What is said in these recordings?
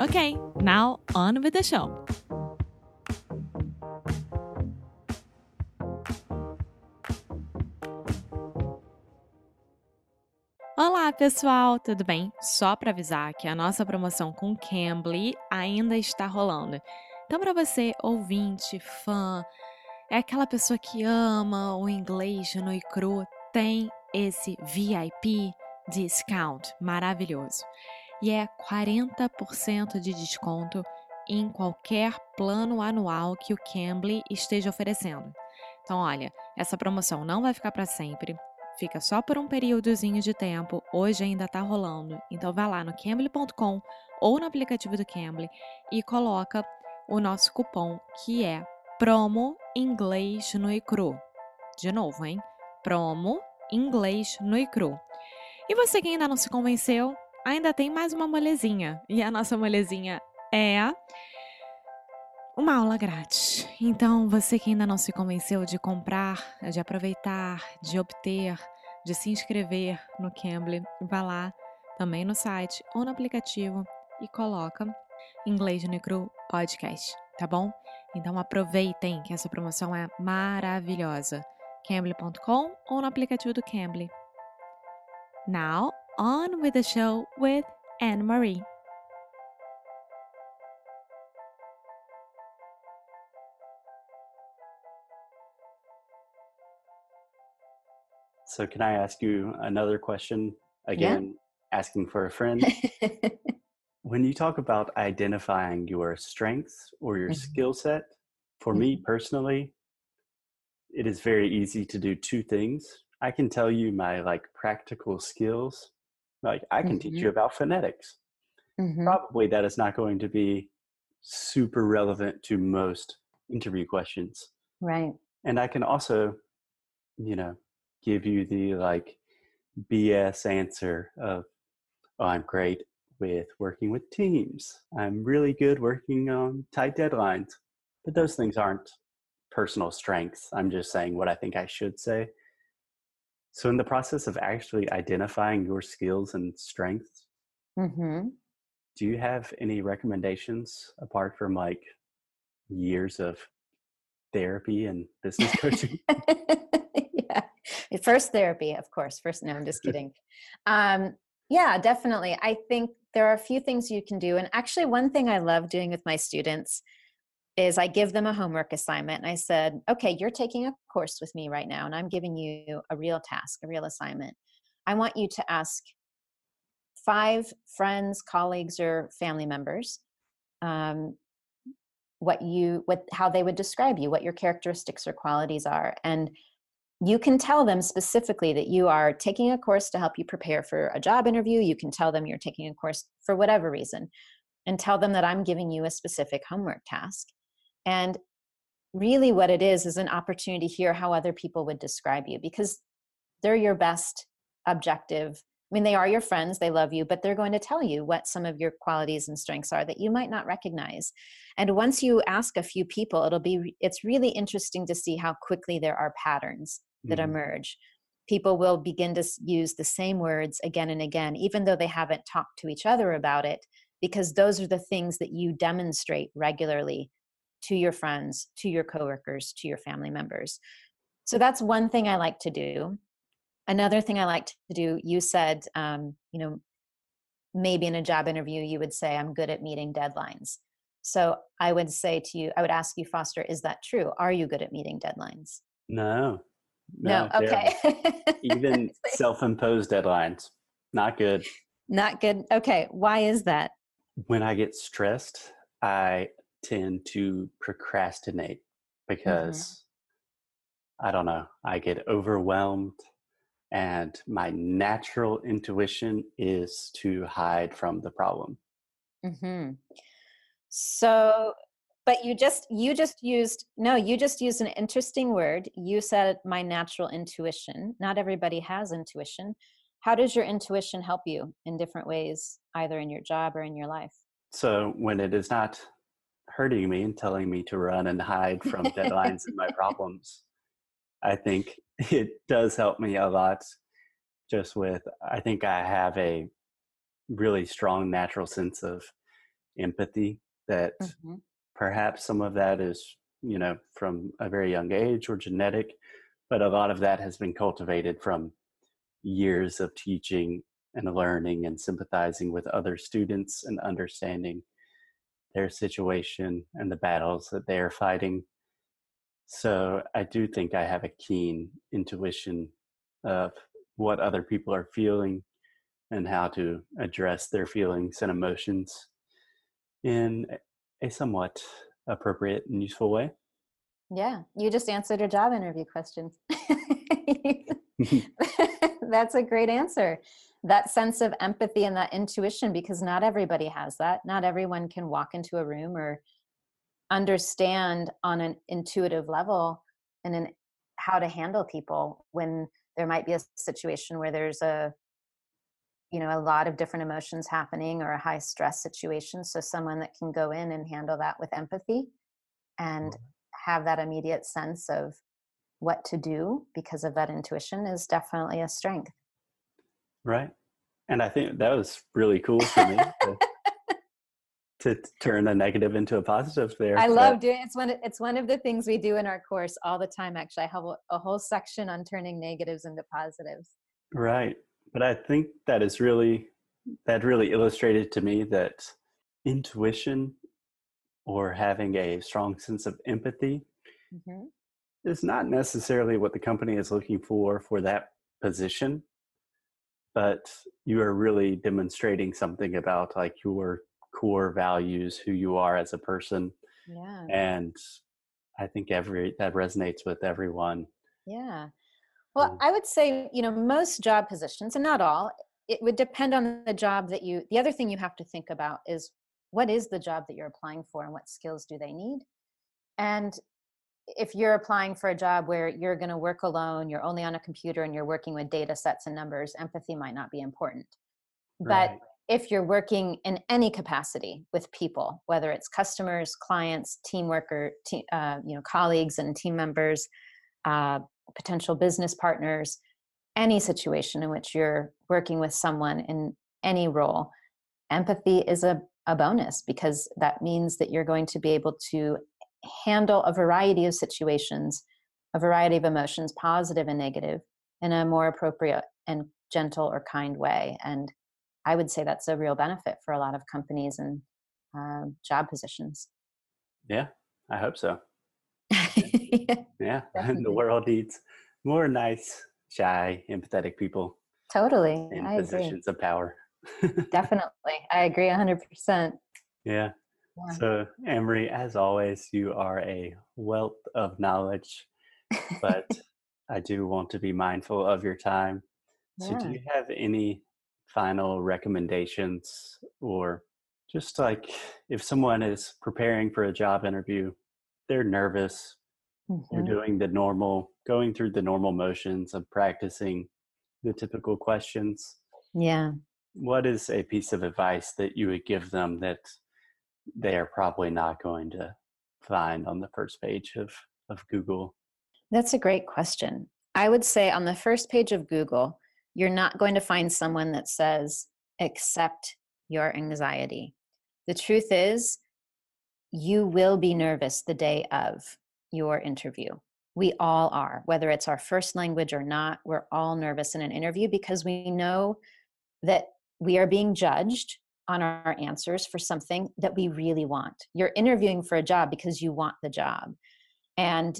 Ok, now on with the show. Olá, pessoal, tudo bem? Só para avisar que a nossa promoção com Cambly ainda está rolando. Então, para você, ouvinte, fã, é aquela pessoa que ama o inglês no e cru, tem esse VIP discount maravilhoso. E é 40% de desconto em qualquer plano anual que o Cambly esteja oferecendo. Então, olha, essa promoção não vai ficar para sempre fica só por um períodozinho de tempo, hoje ainda está rolando. Então vá lá no cambly.com ou no aplicativo do Cambly e coloca o nosso cupom que é promo inglês no icru. De novo, hein? Promo inglês no icru. E você que ainda não se convenceu, ainda tem mais uma molezinha. E a nossa molezinha é uma aula grátis. Então, você que ainda não se convenceu de comprar, de aproveitar, de obter, de se inscrever no Cambly, vá lá também no site ou no aplicativo e coloca Inglês no Podcast, tá bom? Então aproveitem que essa promoção é maravilhosa. Cambly.com ou no aplicativo do Cambly. Now, on with the show with Annemarie. So, can I ask you another question? Again, yeah. asking for a friend. when you talk about identifying your strengths or your mm-hmm. skill set, for mm-hmm. me personally, it is very easy to do two things. I can tell you my like practical skills. Like I can mm-hmm. teach you about phonetics. Mm-hmm. Probably that is not going to be super relevant to most interview questions. Right. And I can also, you know, give you the like BS answer of, oh, I'm great with working with teams. I'm really good working on tight deadlines. But those things aren't personal strengths. I'm just saying what I think I should say. So, in the process of actually identifying your skills and strengths, mm-hmm. do you have any recommendations apart from like years of therapy and business coaching? yeah, First therapy, of course. First, no, I'm just kidding. Um, yeah, definitely. I think there are a few things you can do. And actually, one thing I love doing with my students is I give them a homework assignment and I said, okay, you're taking a course with me right now, and I'm giving you a real task, a real assignment. I want you to ask five friends, colleagues, or family members um, what you what how they would describe you, what your characteristics or qualities are, and you can tell them specifically that you are taking a course to help you prepare for a job interview. You can tell them you're taking a course for whatever reason, and tell them that I'm giving you a specific homework task. And really, what it is is an opportunity to hear how other people would describe you because they're your best objective. I mean, they are your friends, they love you, but they're going to tell you what some of your qualities and strengths are that you might not recognize. And once you ask a few people, it'll be it's really interesting to see how quickly there are patterns that mm-hmm. emerge people will begin to use the same words again and again even though they haven't talked to each other about it because those are the things that you demonstrate regularly to your friends to your coworkers to your family members so that's one thing i like to do another thing i like to do you said um, you know maybe in a job interview you would say i'm good at meeting deadlines So I would say to you, I would ask you, Foster, is that true? Are you good at meeting deadlines? No. No, okay. Even self imposed deadlines, not good. Not good. Okay. Why is that? When I get stressed, I tend to procrastinate because mm-hmm. I don't know, I get overwhelmed and my natural intuition is to hide from the problem. Mm-hmm. So, but you just you just used no, you just used an interesting word. You said my natural intuition. Not everybody has intuition. How does your intuition help you in different ways, either in your job or in your life? So when it is not hurting me and telling me to run and hide from deadlines and my problems. I think it does help me a lot just with, I think I have a really strong natural sense of empathy that mm-hmm. perhaps some of that is, you know, from a very young age or genetic, but a lot of that has been cultivated from years of teaching and learning and sympathizing with other students and understanding their situation and the battles that they are fighting. So I do think I have a keen intuition of what other people are feeling and how to address their feelings and emotions in a somewhat appropriate and useful way. Yeah, you just answered a job interview question. That's a great answer that sense of empathy and that intuition because not everybody has that. Not everyone can walk into a room or understand on an intuitive level and then how to handle people when there might be a situation where there's a you know a lot of different emotions happening or a high stress situation. So someone that can go in and handle that with empathy and mm-hmm. have that immediate sense of what to do because of that intuition is definitely a strength Right. And I think that was really cool for me to, to, turn a negative into a positive there. I love doing it's one it's one of the things we do in our course all the time actually. I have a whole section on turning negatives into positives. Right. But I think that is really that really illustrated to me that intuition or having a strong sense of empathy mm-hmm. is not necessarily what the company is looking for for that position but you are really demonstrating something about like your core values who you are as a person yeah. and i think every that resonates with everyone. Yeah. Well i would say you know most job positions and not all it would depend on the job that you the other thing you have to think about is what is the job that you're applying for and what skills do they need? And if you're applying for a job where you're going to work alone, you're only on a computer and you're working with data sets and numbers, empathy might not be important. Right. But if you're working in any capacity with people, whether it's customers, clients, team worker, team, uh, you know, colleagues and team members, uh, potential business partners, any situation in which you're working with someone in any role, empathy is a, a bonus because that means that you're going to be able to handle a variety of situations, a variety of emotions, positive and negative, in a more appropriate and gentle or kind way. And I would say that's a real benefit for a lot of companies and uh, job positions. Yeah, I hope so. yeah, yeah. the world needs more nice, shy, empathetic people. Totally, in I positions agree. of power. Definitely, I agree 100%. Yeah. So, Amory, as always, you are a wealth of knowledge, but I do want to be mindful of your time. So, yeah. do you have any final recommendations or just like if someone is preparing for a job interview, they're nervous, mm-hmm. they're doing the normal, going through the normal motions of practicing the typical questions. Yeah. What is a piece of advice that you would give them that they are probably not going to find on the first page of, of Google? That's a great question. I would say on the first page of Google, you're not going to find someone that says, accept your anxiety. The truth is, you will be nervous the day of your interview. We all are, whether it's our first language or not, we're all nervous in an interview because we know that we are being judged on our answers for something that we really want. You're interviewing for a job because you want the job. And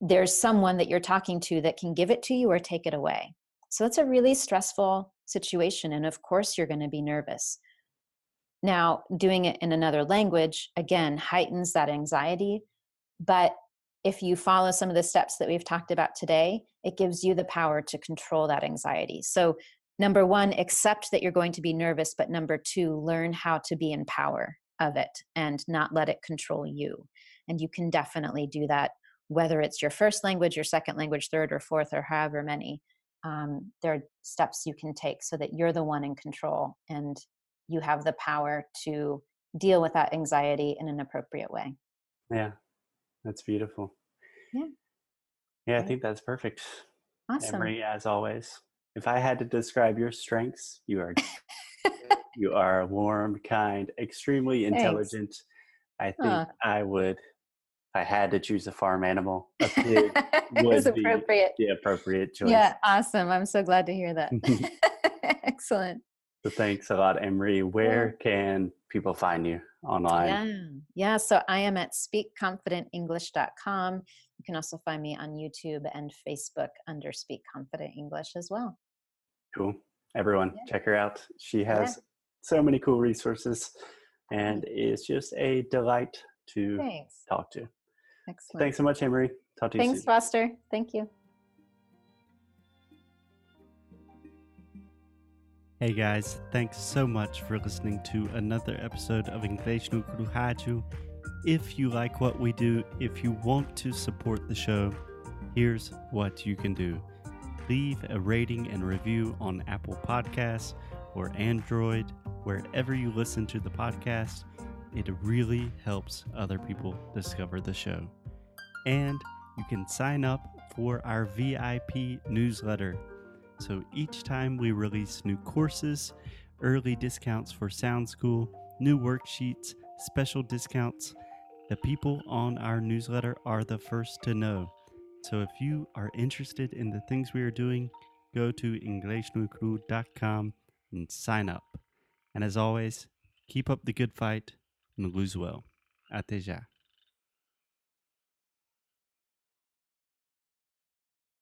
there's someone that you're talking to that can give it to you or take it away. So it's a really stressful situation. And of course, you're going to be nervous. Now, doing it in another language, again, heightens that anxiety. But if you follow some of the steps that we've talked about today, it gives you the power to control that anxiety. So, number one, accept that you're going to be nervous. But number two, learn how to be in power of it and not let it control you. And you can definitely do that whether it's your first language, your second language, third or fourth, or however many, um, there are steps you can take so that you're the one in control and you have the power to deal with that anxiety in an appropriate way. Yeah, that's beautiful. Yeah. Yeah, I think that's perfect. Awesome. Emery, as always. If I had to describe your strengths, you are you are warm, kind, extremely intelligent. Thanks. I think uh. I would I had to choose a farm animal, a pig would appropriate. the appropriate choice. Yeah, awesome. I'm so glad to hear that. Excellent. So thanks a lot, Emery. Where yeah. can people find you online? Yeah. yeah, so I am at speakconfidentenglish.com. You can also find me on YouTube and Facebook under Speak Confident English as well. Cool. Everyone, yeah. check her out. She has so many cool resources and is just a delight to Thanks. talk to. Excellent. Thanks so much, Emery. Talk to you Thanks. Foster. Thank you. Hey guys, thanks so much for listening to another episode of Inglês no Rádio. If you like what we do, if you want to support the show, here's what you can do. Leave a rating and review on Apple Podcasts or Android, wherever you listen to the podcast. It really helps other people discover the show. And you can sign up for our VIP newsletter. So each time we release new courses, early discounts for Sound School, new worksheets, special discounts, the people on our newsletter are the first to know. So if you are interested in the things we are doing, go to inglesnuecru.com and sign up. And as always, keep up the good fight no Luzuel. Até já.